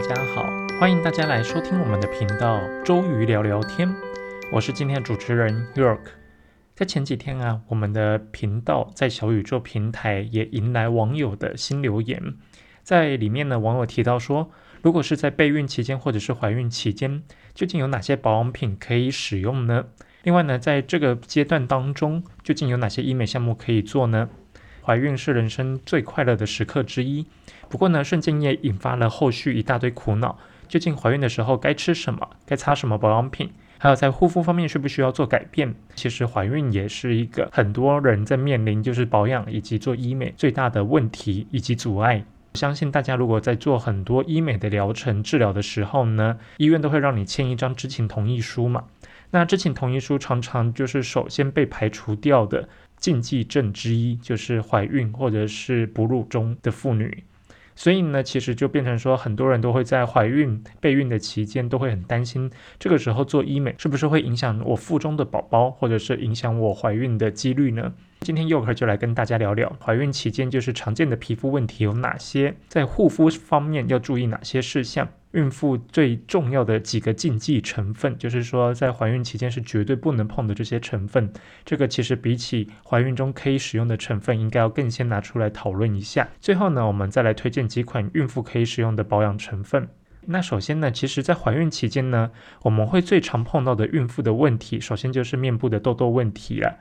大家好，欢迎大家来收听我们的频道周瑜聊聊天。我是今天的主持人 York。在前几天啊，我们的频道在小宇宙平台也迎来网友的新留言，在里面呢，网友提到说，如果是在备孕期间或者是怀孕期间，究竟有哪些保养品可以使用呢？另外呢，在这个阶段当中，究竟有哪些医美项目可以做呢？怀孕是人生最快乐的时刻之一，不过呢，瞬间也引发了后续一大堆苦恼。究竟怀孕的时候该吃什么？该擦什么保养品？还有在护肤方面需不需要做改变？其实怀孕也是一个很多人在面临就是保养以及做医美最大的问题以及阻碍。相信大家如果在做很多医美的疗程治疗的时候呢，医院都会让你签一张知情同意书嘛。那知情同意书常常就是首先被排除掉的。禁忌症之一就是怀孕或者是哺乳中的妇女，所以呢，其实就变成说，很多人都会在怀孕备孕的期间都会很担心，这个时候做医美是不是会影响我腹中的宝宝，或者是影响我怀孕的几率呢？今天佑可就来跟大家聊聊怀孕期间就是常见的皮肤问题有哪些，在护肤方面要注意哪些事项。孕妇最重要的几个禁忌成分，就是说在怀孕期间是绝对不能碰的这些成分。这个其实比起怀孕中可以使用的成分，应该要更先拿出来讨论一下。最后呢，我们再来推荐几款孕妇可以使用的保养成分。那首先呢，其实在怀孕期间呢，我们会最常碰到的孕妇的问题，首先就是面部的痘痘问题了。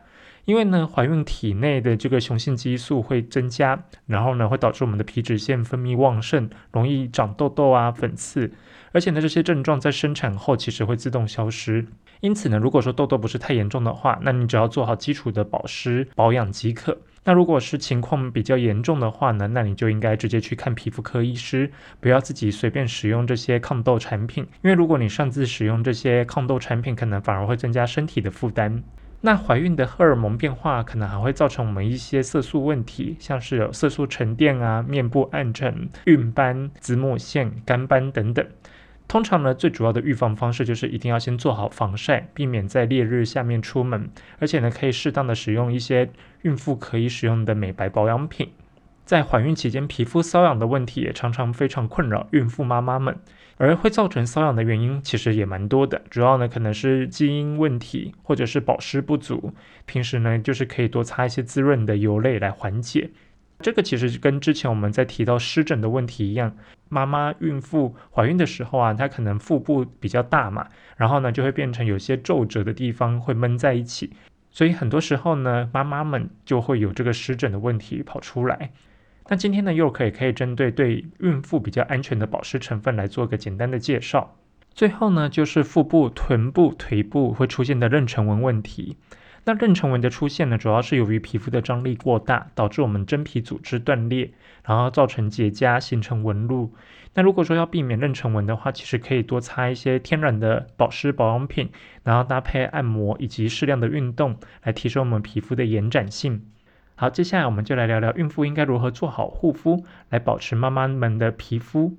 因为呢，怀孕体内的这个雄性激素会增加，然后呢，会导致我们的皮脂腺分泌旺盛，容易长痘痘啊、粉刺，而且呢，这些症状在生产后其实会自动消失。因此呢，如果说痘痘不是太严重的话，那你只要做好基础的保湿保养即可。那如果是情况比较严重的话呢，那你就应该直接去看皮肤科医师，不要自己随便使用这些抗痘产品，因为如果你擅自使用这些抗痘产品，可能反而会增加身体的负担。那怀孕的荷尔蒙变化可能还会造成我们一些色素问题，像是有色素沉淀啊、面部暗沉、孕斑、子母线、干斑等等。通常呢，最主要的预防方式就是一定要先做好防晒，避免在烈日下面出门，而且呢，可以适当的使用一些孕妇可以使用的美白保养品。在怀孕期间，皮肤瘙痒的问题也常常非常困扰孕妇妈妈们。而会造成瘙痒的原因其实也蛮多的，主要呢可能是基因问题，或者是保湿不足。平时呢就是可以多擦一些滋润的油类来缓解。这个其实跟之前我们在提到湿疹的问题一样，妈妈孕妇怀孕的时候啊，她可能腹部比较大嘛，然后呢就会变成有些皱褶的地方会闷在一起，所以很多时候呢妈妈们就会有这个湿疹的问题跑出来。那今天呢，又可以可以针对对孕妇比较安全的保湿成分来做个简单的介绍。最后呢，就是腹部、臀部、腿部会出现的妊娠纹问题。那妊娠纹的出现呢，主要是由于皮肤的张力过大，导致我们真皮组织断裂，然后造成结痂，形成纹路。那如果说要避免妊娠纹的话，其实可以多擦一些天然的保湿保养品，然后搭配按摩以及适量的运动，来提升我们皮肤的延展性。好，接下来我们就来聊聊孕妇应该如何做好护肤，来保持妈妈们的皮肤。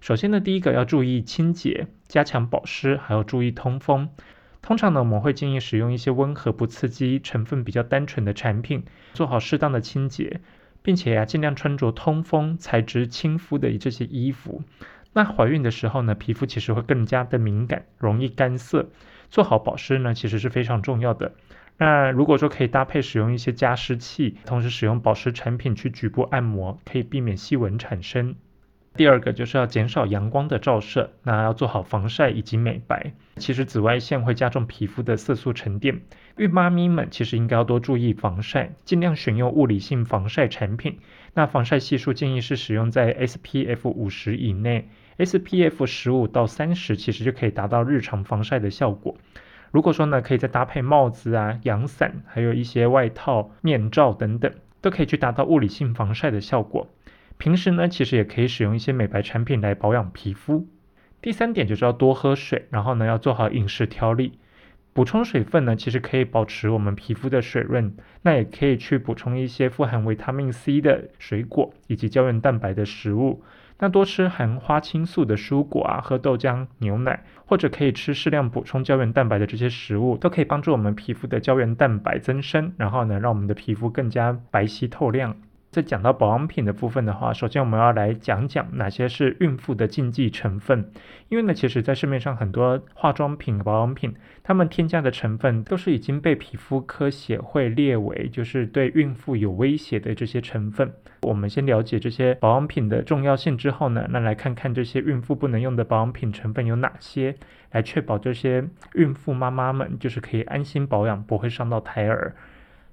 首先呢，第一个要注意清洁，加强保湿，还要注意通风。通常呢，我们会建议使用一些温和、不刺激、成分比较单纯的产品，做好适当的清洁，并且呀，尽量穿着通风、材质亲肤的这些衣服。那怀孕的时候呢，皮肤其实会更加的敏感，容易干涩。做好保湿呢，其实是非常重要的。那如果说可以搭配使用一些加湿器，同时使用保湿产品去局部按摩，可以避免细纹产生。第二个就是要减少阳光的照射，那要做好防晒以及美白。其实紫外线会加重皮肤的色素沉淀，孕妈咪们其实应该要多注意防晒，尽量选用物理性防晒产品。那防晒系数建议是使用在 SPF 五十以内，SPF 十五到三十其实就可以达到日常防晒的效果。如果说呢，可以再搭配帽子啊、阳伞，还有一些外套、面罩等等，都可以去达到物理性防晒的效果。平时呢，其实也可以使用一些美白产品来保养皮肤。第三点就是要多喝水，然后呢，要做好饮食调理，补充水分呢，其实可以保持我们皮肤的水润。那也可以去补充一些富含维他命 C 的水果以及胶原蛋白的食物。那多吃含花青素的蔬果啊，喝豆浆、牛奶，或者可以吃适量补充胶原蛋白的这些食物，都可以帮助我们皮肤的胶原蛋白增生，然后呢，让我们的皮肤更加白皙透亮。在讲到保养品的部分的话，首先我们要来讲讲哪些是孕妇的禁忌成分。因为呢，其实，在市面上很多化妆品、保养品，它们添加的成分都是已经被皮肤科协会列为就是对孕妇有威胁的这些成分。我们先了解这些保养品的重要性之后呢，那来看看这些孕妇不能用的保养品成分有哪些，来确保这些孕妇妈妈们就是可以安心保养，不会伤到胎儿。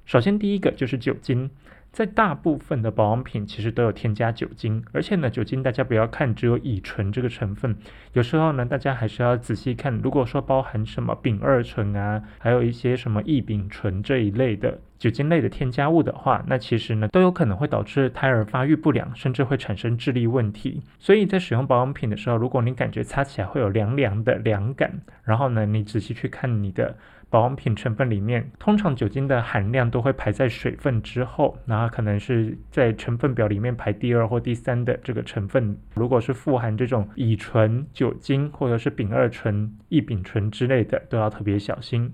首先，第一个就是酒精。在大部分的保养品其实都有添加酒精，而且呢，酒精大家不要看只有乙醇这个成分，有时候呢，大家还是要仔细看。如果说包含什么丙二醇啊，还有一些什么异丙醇这一类的酒精类的添加物的话，那其实呢，都有可能会导致胎儿发育不良，甚至会产生智力问题。所以在使用保养品的时候，如果你感觉擦起来会有凉凉的凉感，然后呢，你仔细去看你的。保养品成分里面，通常酒精的含量都会排在水分之后，然后可能是在成分表里面排第二或第三的这个成分。如果是富含这种乙醇、酒精或者是丙二醇、异丙醇之类的，都要特别小心。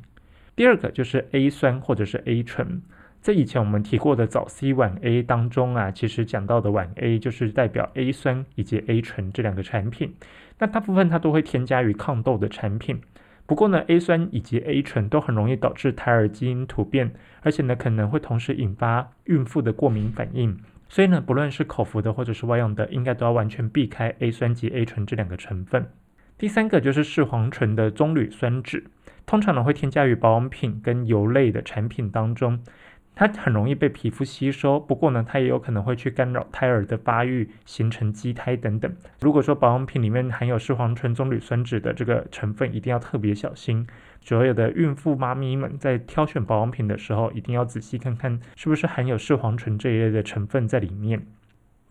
第二个就是 A 酸或者是 A 醇，在以前我们提过的早 C 晚 A 当中啊，其实讲到的晚 A 就是代表 A 酸以及 A 醇这两个产品，那大部分它都会添加于抗痘的产品。不过呢，A 酸以及 A 醇都很容易导致胎儿基因突变，而且呢可能会同时引发孕妇的过敏反应。所以呢，不论是口服的或者是外用的，应该都要完全避开 A 酸及 A 醇这两个成分。第三个就是视黄醇的棕榈酸酯，通常呢会添加于保养品跟油类的产品当中。它很容易被皮肤吸收，不过呢，它也有可能会去干扰胎儿的发育，形成畸胎等等。如果说保养品里面含有视黄醇棕榈酸酯的这个成分，一定要特别小心。所有的孕妇妈咪们在挑选保养品的时候，一定要仔细看看是不是含有视黄醇这一类的成分在里面。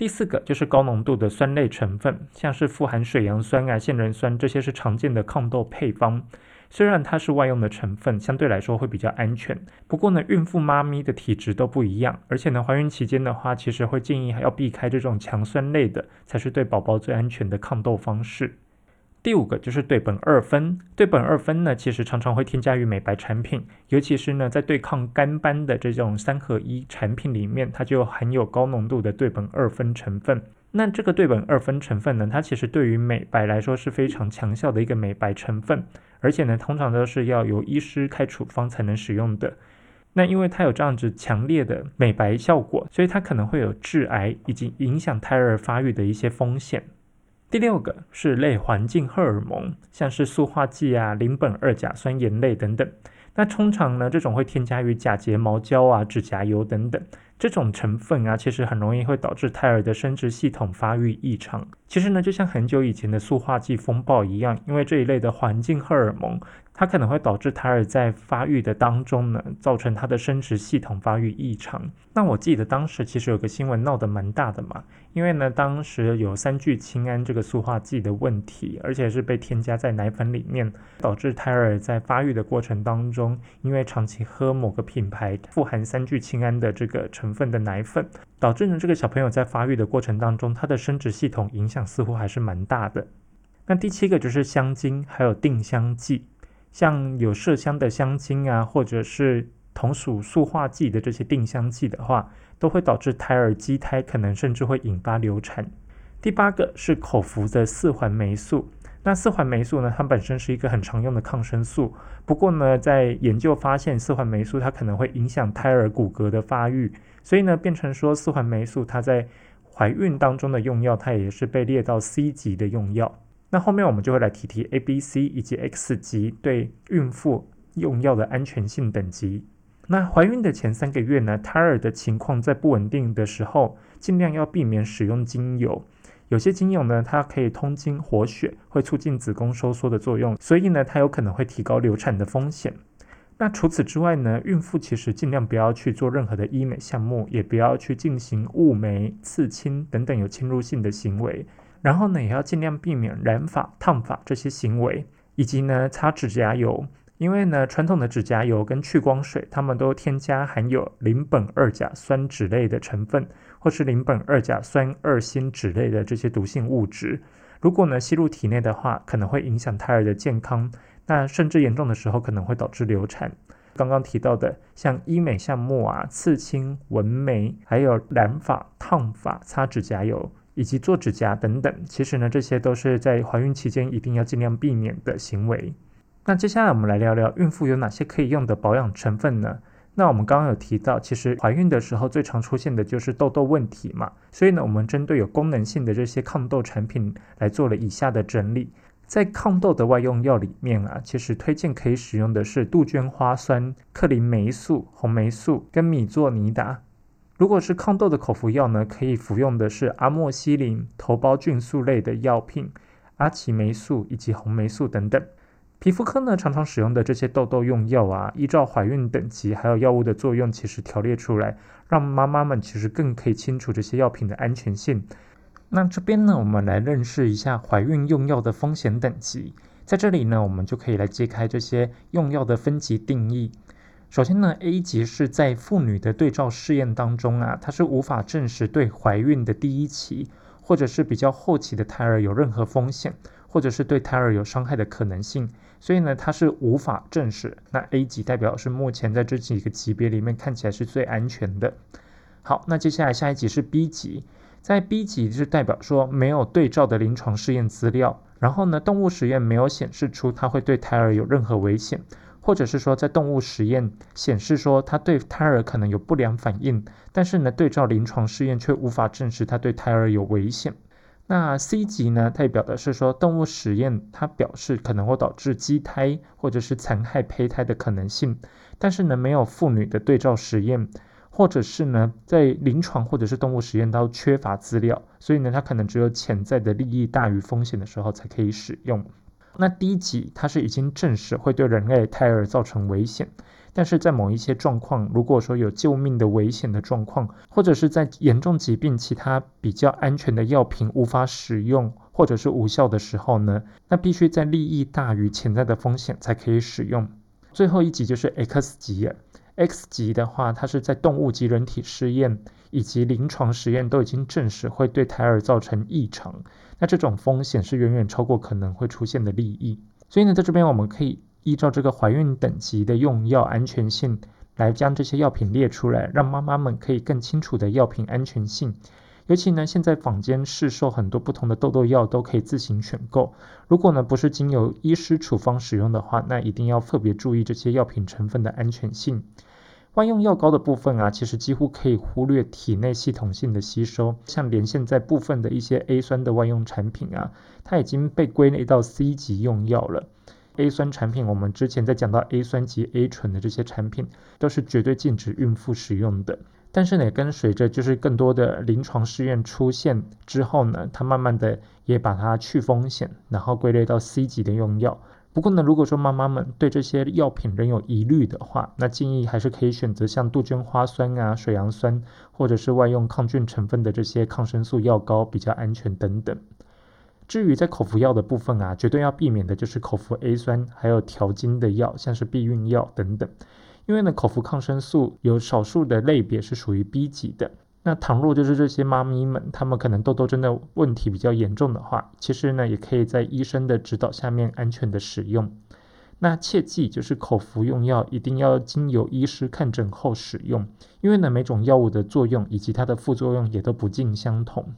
第四个就是高浓度的酸类成分，像是富含水杨酸啊、杏仁酸这些是常见的抗痘配方。虽然它是外用的成分，相对来说会比较安全。不过呢，孕妇妈咪的体质都不一样，而且呢，怀孕期间的话，其实会建议还要避开这种强酸类的，才是对宝宝最安全的抗痘方式。第五个就是对苯二酚，对苯二酚呢，其实常常会添加于美白产品，尤其是呢，在对抗干斑的这种三合一产品里面，它就含有高浓度的对苯二酚成分。那这个对苯二酚成分呢，它其实对于美白来说是非常强效的一个美白成分。而且呢，通常都是要由医师开处方才能使用的。那因为它有这样子强烈的美白效果，所以它可能会有致癌以及影响胎儿发育的一些风险。第六个是类环境荷尔蒙，像是塑化剂啊、邻苯二甲酸盐类等等。那通常呢，这种会添加于假睫毛胶啊、指甲油等等。这种成分啊，其实很容易会导致胎儿的生殖系统发育异常。其实呢，就像很久以前的塑化剂风暴一样，因为这一类的环境荷尔蒙。它可能会导致胎儿在发育的当中呢，造成他的生殖系统发育异常。那我记得当时其实有个新闻闹得蛮大的嘛，因为呢，当时有三聚氰胺这个塑化剂的问题，而且是被添加在奶粉里面，导致胎儿在发育的过程当中，因为长期喝某个品牌富含三聚氰胺的这个成分的奶粉，导致呢这个小朋友在发育的过程当中，他的生殖系统影响似乎还是蛮大的。那第七个就是香精，还有定香剂。像有麝香的香精啊，或者是同属塑化剂的这些定香剂的话，都会导致胎儿畸胎，可能甚至会引发流产。第八个是口服的四环霉素。那四环霉素呢，它本身是一个很常用的抗生素。不过呢，在研究发现，四环霉素它可能会影响胎儿骨骼的发育，所以呢，变成说四环霉素它在怀孕当中的用药，它也是被列到 C 级的用药。那后面我们就会来提提 A、B、C 以及 X 级对孕妇用药的安全性等级。那怀孕的前三个月呢，胎儿的情况在不稳定的时候，尽量要避免使用精油。有些精油呢，它可以通经活血，会促进子宫收缩的作用，所以呢，它有可能会提高流产的风险。那除此之外呢，孕妇其实尽量不要去做任何的医美项目，也不要去进行雾眉、刺青等等有侵入性的行为。然后呢，也要尽量避免染发、烫发这些行为，以及呢擦指甲油，因为呢传统的指甲油跟去光水，它们都添加含有邻苯二甲酸酯类的成分，或是邻苯二甲酸二锌酯类的这些毒性物质。如果呢吸入体内的话，可能会影响胎儿的健康，那甚至严重的时候可能会导致流产。刚刚提到的像医美项目啊、刺青、纹眉，还有染发、烫发、擦指甲油以及做指甲等等，其实呢，这些都是在怀孕期间一定要尽量避免的行为。那接下来我们来聊聊孕妇有哪些可以用的保养成分呢？那我们刚刚有提到，其实怀孕的时候最常出现的就是痘痘问题嘛，所以呢，我们针对有功能性的这些抗痘产品来做了以下的整理。在抗痘的外用药里面啊，其实推荐可以使用的是杜鹃花酸、克林霉素、红霉素跟米唑尼达。如果是抗痘的口服药呢，可以服用的是阿莫西林、头孢菌素类的药品、阿奇霉素以及红霉素等等。皮肤科呢常常使用的这些痘痘用药啊，依照怀孕等级还有药物的作用，其实条列出来，让妈妈们其实更可以清楚这些药品的安全性。那这边呢，我们来认识一下怀孕用药的风险等级。在这里呢，我们就可以来揭开这些用药的分级定义。首先呢，A 级是在妇女的对照试验当中啊，它是无法证实对怀孕的第一期或者是比较后期的胎儿有任何风险，或者是对胎儿有伤害的可能性。所以呢，它是无法证实。那 A 级代表是目前在这几个级别里面看起来是最安全的。好，那接下来下一级是 B 级，在 B 级是代表说没有对照的临床试验资料，然后呢，动物实验没有显示出它会对胎儿有任何危险，或者是说在动物实验显示说它对胎儿可能有不良反应，但是呢，对照临床试验却无法证实它对胎儿有危险。那 C 级呢，代表的是说动物实验，它表示可能会导致畸胎或者是残害胚胎的可能性，但是呢没有妇女的对照实验，或者是呢在临床或者是动物实验都缺乏资料，所以呢它可能只有潜在的利益大于风险的时候才可以使用。那低级它是已经证实会对人类胎儿造成危险。但是在某一些状况，如果说有救命的危险的状况，或者是在严重疾病其他比较安全的药品无法使用或者是无效的时候呢，那必须在利益大于潜在的风险才可以使用。最后一级就是 X 级，X 级的话，它是在动物及人体试验以及临床实验都已经证实会对胎儿造成异常，那这种风险是远远超过可能会出现的利益。所以呢，在这边我们可以。依照这个怀孕等级的用药安全性来将这些药品列出来，让妈妈们可以更清楚的药品安全性。尤其呢，现在坊间市售很多不同的痘痘药都可以自行选购。如果呢不是经由医师处方使用的话，那一定要特别注意这些药品成分的安全性。万用药膏的部分啊，其实几乎可以忽略体内系统性的吸收，像连现在部分的一些 A 酸的万用产品啊，它已经被归类到 C 级用药了。A 酸产品，我们之前在讲到 A 酸及 A 醇的这些产品，都是绝对禁止孕妇使用的。但是呢，跟随着就是更多的临床试验出现之后呢，它慢慢的也把它去风险，然后归类到 C 级的用药。不过呢，如果说妈妈们对这些药品仍有疑虑的话，那建议还是可以选择像杜鹃花酸啊、水杨酸，或者是外用抗菌成分的这些抗生素药膏比较安全等等。至于在口服药的部分啊，绝对要避免的就是口服 A 酸，还有调经的药，像是避孕药等等。因为呢，口服抗生素有少数的类别是属于 B 级的。那倘若就是这些妈咪们，她们可能痘痘真的问题比较严重的话，其实呢，也可以在医生的指导下面安全的使用。那切记就是口服用药一定要经由医师看诊后使用，因为呢，每种药物的作用以及它的副作用也都不尽相同。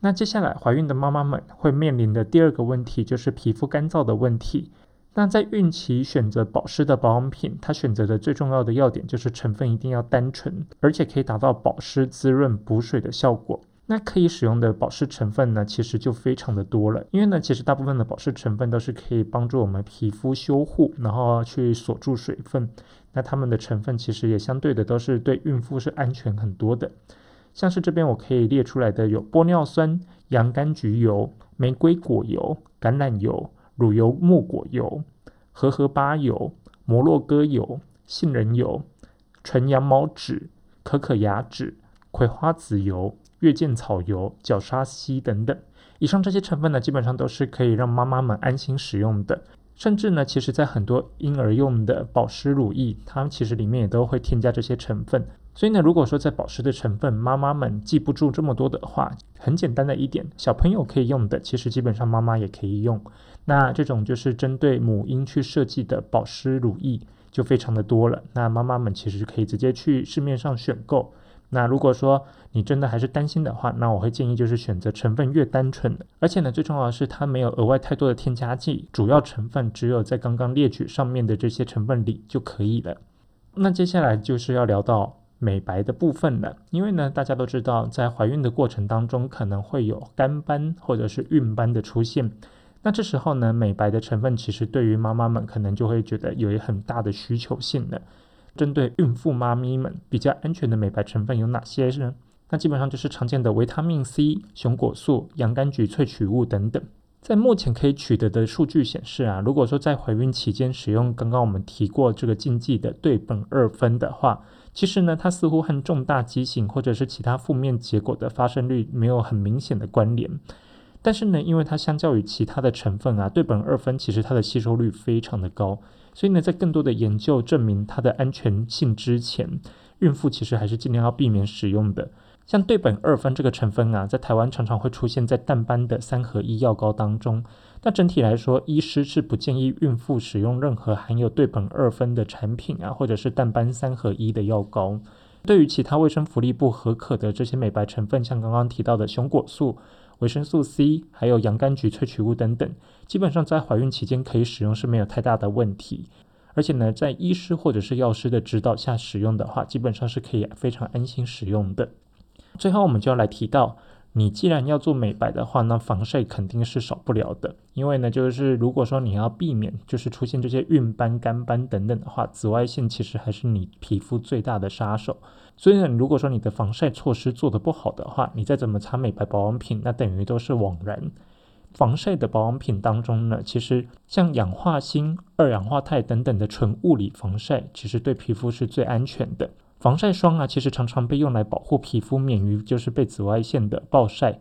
那接下来怀孕的妈妈们会面临的第二个问题就是皮肤干燥的问题。那在孕期选择保湿的保养品，它选择的最重要的要点就是成分一定要单纯，而且可以达到保湿、滋润、补水的效果。那可以使用的保湿成分呢，其实就非常的多了。因为呢，其实大部分的保湿成分都是可以帮助我们皮肤修护，然后去锁住水分。那它们的成分其实也相对的都是对孕妇是安全很多的。像是这边我可以列出来的有玻尿酸、洋甘菊油、玫瑰果油、橄榄油、乳油木果油、荷荷巴油、摩洛哥油、杏仁油、纯羊毛脂、可可牙脂、葵花籽油、月见草油、角鲨烯等等。以上这些成分呢，基本上都是可以让妈妈们安心使用的。甚至呢，其实在很多婴儿用的保湿乳液，它其实里面也都会添加这些成分。所以呢，如果说在保湿的成分，妈妈们记不住这么多的话，很简单的一点，小朋友可以用的，其实基本上妈妈也可以用。那这种就是针对母婴去设计的保湿乳液，就非常的多了。那妈妈们其实可以直接去市面上选购。那如果说你真的还是担心的话，那我会建议就是选择成分越单纯的，而且呢，最重要的是它没有额外太多的添加剂，主要成分只有在刚刚列举上面的这些成分里就可以了。那接下来就是要聊到美白的部分了，因为呢，大家都知道在怀孕的过程当中可能会有干斑或者是孕斑的出现，那这时候呢，美白的成分其实对于妈妈们可能就会觉得有一很大的需求性了。针对孕妇妈咪们比较安全的美白成分有哪些呢？那基本上就是常见的维他命 C、熊果素、洋甘菊萃取物等等。在目前可以取得的数据显示啊，如果说在怀孕期间使用刚刚我们提过这个禁忌的对苯二酚的话，其实呢，它似乎和重大畸形或者是其他负面结果的发生率没有很明显的关联。但是呢，因为它相较于其他的成分啊，对苯二酚其实它的吸收率非常的高。所以呢，在更多的研究证明它的安全性之前，孕妇其实还是尽量要避免使用的。像对苯二酚这个成分啊，在台湾常常会出现在淡斑的三合一药膏当中。那整体来说，医师是不建议孕妇使用任何含有对苯二酚的产品啊，或者是淡斑三合一的药膏。对于其他卫生福利部合可的这些美白成分，像刚刚提到的熊果素。维生素 C，还有洋甘菊萃取物等等，基本上在怀孕期间可以使用是没有太大的问题。而且呢，在医师或者是药师的指导下使用的话，基本上是可以非常安心使用的。最后，我们就要来提到。你既然要做美白的话，那防晒肯定是少不了的。因为呢，就是如果说你要避免就是出现这些孕斑、干斑等等的话，紫外线其实还是你皮肤最大的杀手。所以呢，如果说你的防晒措施做得不好的话，你再怎么擦美白保养品，那等于都是枉然。防晒的保养品当中呢，其实像氧化锌、二氧化钛等等的纯物理防晒，其实对皮肤是最安全的。防晒霜啊，其实常常被用来保护皮肤免于就是被紫外线的暴晒。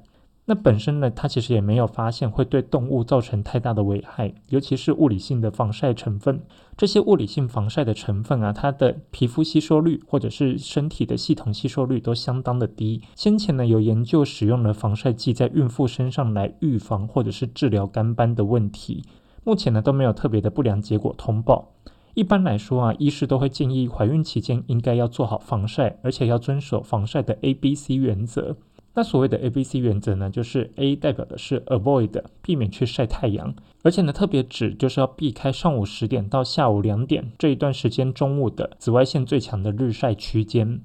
那本身呢，它其实也没有发现会对动物造成太大的危害，尤其是物理性的防晒成分。这些物理性防晒的成分啊，它的皮肤吸收率或者是身体的系统吸收率都相当的低。先前呢，有研究使用了防晒剂在孕妇身上来预防或者是治疗干斑的问题，目前呢都没有特别的不良结果通报。一般来说啊，医师都会建议怀孕期间应该要做好防晒，而且要遵守防晒的 A B C 原则。那所谓的 A B C 原则呢，就是 A 代表的是 avoid，避免去晒太阳，而且呢特别指就是要避开上午十点到下午两点这一段时间中午的紫外线最强的日晒区间。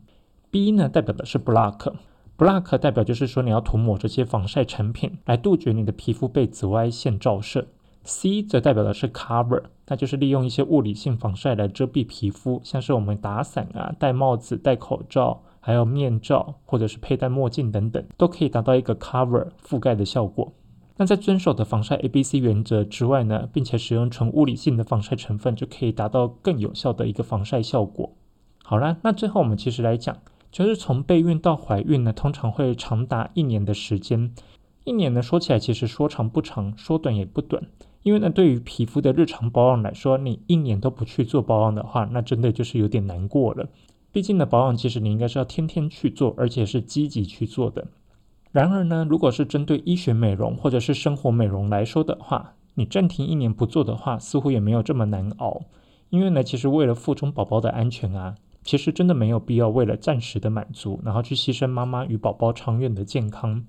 B 呢代表的是 block，block 代表就是说你要涂抹这些防晒产品来杜绝你的皮肤被紫外线照射。C 则代表的是 cover，那就是利用一些物理性防晒来遮蔽皮肤，像是我们打伞啊、戴帽子、戴口罩，还有面罩或者是佩戴墨镜等等，都可以达到一个 cover 覆盖的效果。那在遵守的防晒 A、B、C 原则之外呢，并且使用纯物理性的防晒成分，就可以达到更有效的一个防晒效果。好啦，那最后我们其实来讲，就是从备孕到怀孕呢，通常会长达一年的时间。一年呢，说起来其实说长不长，说短也不短。因为呢，对于皮肤的日常保养来说，你一年都不去做保养的话，那真的就是有点难过了。毕竟呢，保养其实你应该是要天天去做，而且是积极去做的。然而呢，如果是针对医学美容或者是生活美容来说的话，你暂停一年不做的话，似乎也没有这么难熬。因为呢，其实为了腹中宝宝的安全啊，其实真的没有必要为了暂时的满足，然后去牺牲妈妈与宝宝长远的健康。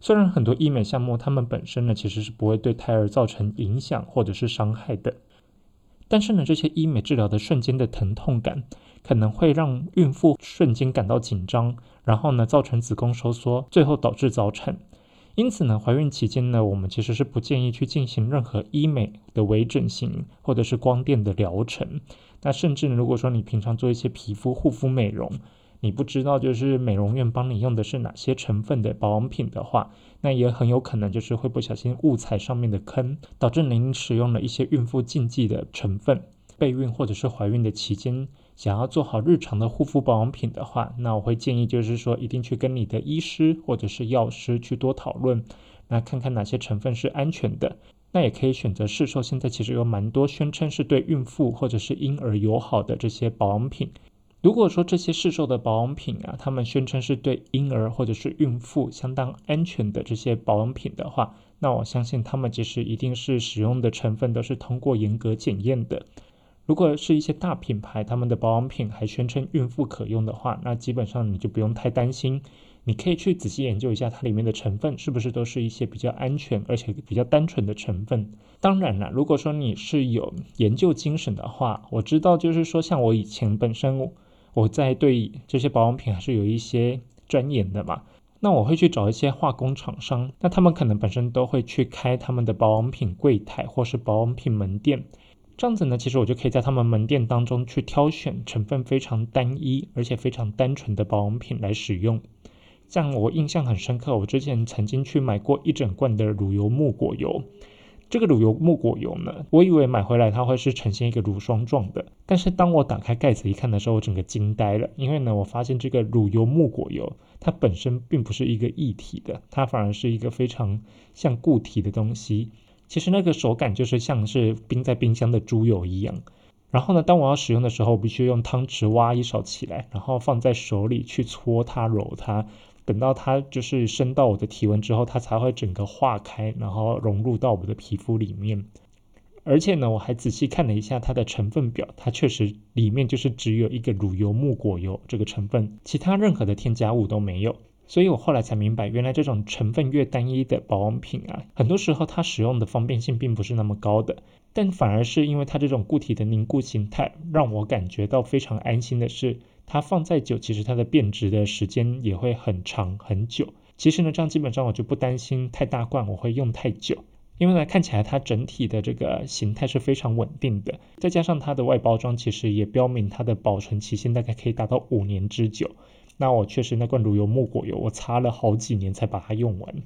虽然很多医美项目，它们本身呢其实是不会对胎儿造成影响或者是伤害的，但是呢，这些医美治疗的瞬间的疼痛感，可能会让孕妇瞬间感到紧张，然后呢造成子宫收缩，最后导致早产。因此呢，怀孕期间呢，我们其实是不建议去进行任何医美的微整形或者是光电的疗程。那甚至如果说你平常做一些皮肤护肤美容，你不知道就是美容院帮你用的是哪些成分的保养品的话，那也很有可能就是会不小心误踩上面的坑，导致您使用了一些孕妇禁忌的成分。备孕或者是怀孕的期间，想要做好日常的护肤保养品的话，那我会建议就是说一定去跟你的医师或者是药师去多讨论，那看看哪些成分是安全的。那也可以选择市售现在其实有蛮多宣称是对孕妇或者是婴儿友好的这些保养品。如果说这些市售的保养品啊，他们宣称是对婴儿或者是孕妇相当安全的这些保养品的话，那我相信他们其实一定是使用的成分都是通过严格检验的。如果是一些大品牌，他们的保养品还宣称孕妇可用的话，那基本上你就不用太担心。你可以去仔细研究一下它里面的成分是不是都是一些比较安全而且比较单纯的成分。当然了，如果说你是有研究精神的话，我知道就是说像我以前本身我在对这些保养品还是有一些钻研的嘛。那我会去找一些化工厂商，那他们可能本身都会去开他们的保养品柜台或是保养品门店。这样子呢，其实我就可以在他们门店当中去挑选成分非常单一而且非常单纯的保养品来使用。像我印象很深刻，我之前曾经去买过一整罐的乳油木果油。这个乳油木果油呢，我以为买回来它会是呈现一个乳霜状的，但是当我打开盖子一看的时候，我整个惊呆了，因为呢，我发现这个乳油木果油它本身并不是一个液体的，它反而是一个非常像固体的东西。其实那个手感就是像是冰在冰箱的猪油一样。然后呢，当我要使用的时候，必须用汤匙挖一勺起来，然后放在手里去搓它、揉它。等到它就是升到我的体温之后，它才会整个化开，然后融入到我的皮肤里面。而且呢，我还仔细看了一下它的成分表，它确实里面就是只有一个乳油木果油这个成分，其他任何的添加物都没有。所以我后来才明白，原来这种成分越单一的保养品啊，很多时候它使用的方便性并不是那么高的，但反而是因为它这种固体的凝固形态，让我感觉到非常安心的是。它放再久，其实它的变质的时间也会很长很久。其实呢，这样基本上我就不担心太大罐我会用太久，因为呢看起来它整体的这个形态是非常稳定的，再加上它的外包装其实也标明它的保存期限大概可以达到五年之久。那我确实那罐乳油木果油，我擦了好几年才把它用完。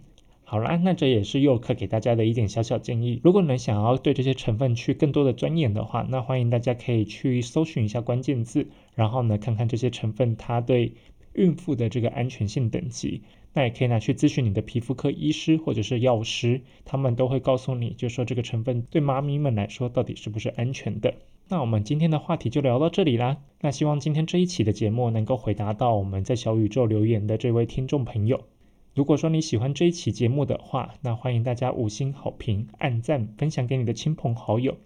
好啦，那这也是佑客给大家的一点小小建议。如果你想要对这些成分去更多的钻研的话，那欢迎大家可以去搜寻一下关键字，然后呢看看这些成分它对孕妇的这个安全性等级。那也可以拿去咨询你的皮肤科医师或者是药师，他们都会告诉你，就说这个成分对妈咪们来说到底是不是安全的。那我们今天的话题就聊到这里啦。那希望今天这一期的节目能够回答到我们在小宇宙留言的这位听众朋友。如果说你喜欢这一期节目的话，那欢迎大家五星好评、按赞、分享给你的亲朋好友。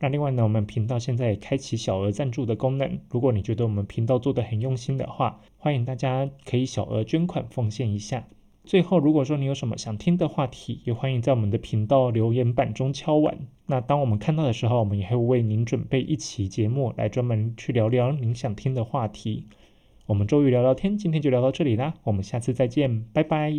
那另外呢，我们频道现在也开启小额赞助的功能。如果你觉得我们频道做的很用心的话，欢迎大家可以小额捐款奉献一下。最后，如果说你有什么想听的话题，也欢迎在我们的频道留言板中敲碗。那当我们看到的时候，我们也会为您准备一期节目来专门去聊聊您想听的话题。我们周瑜聊聊天，今天就聊到这里啦，我们下次再见，拜拜。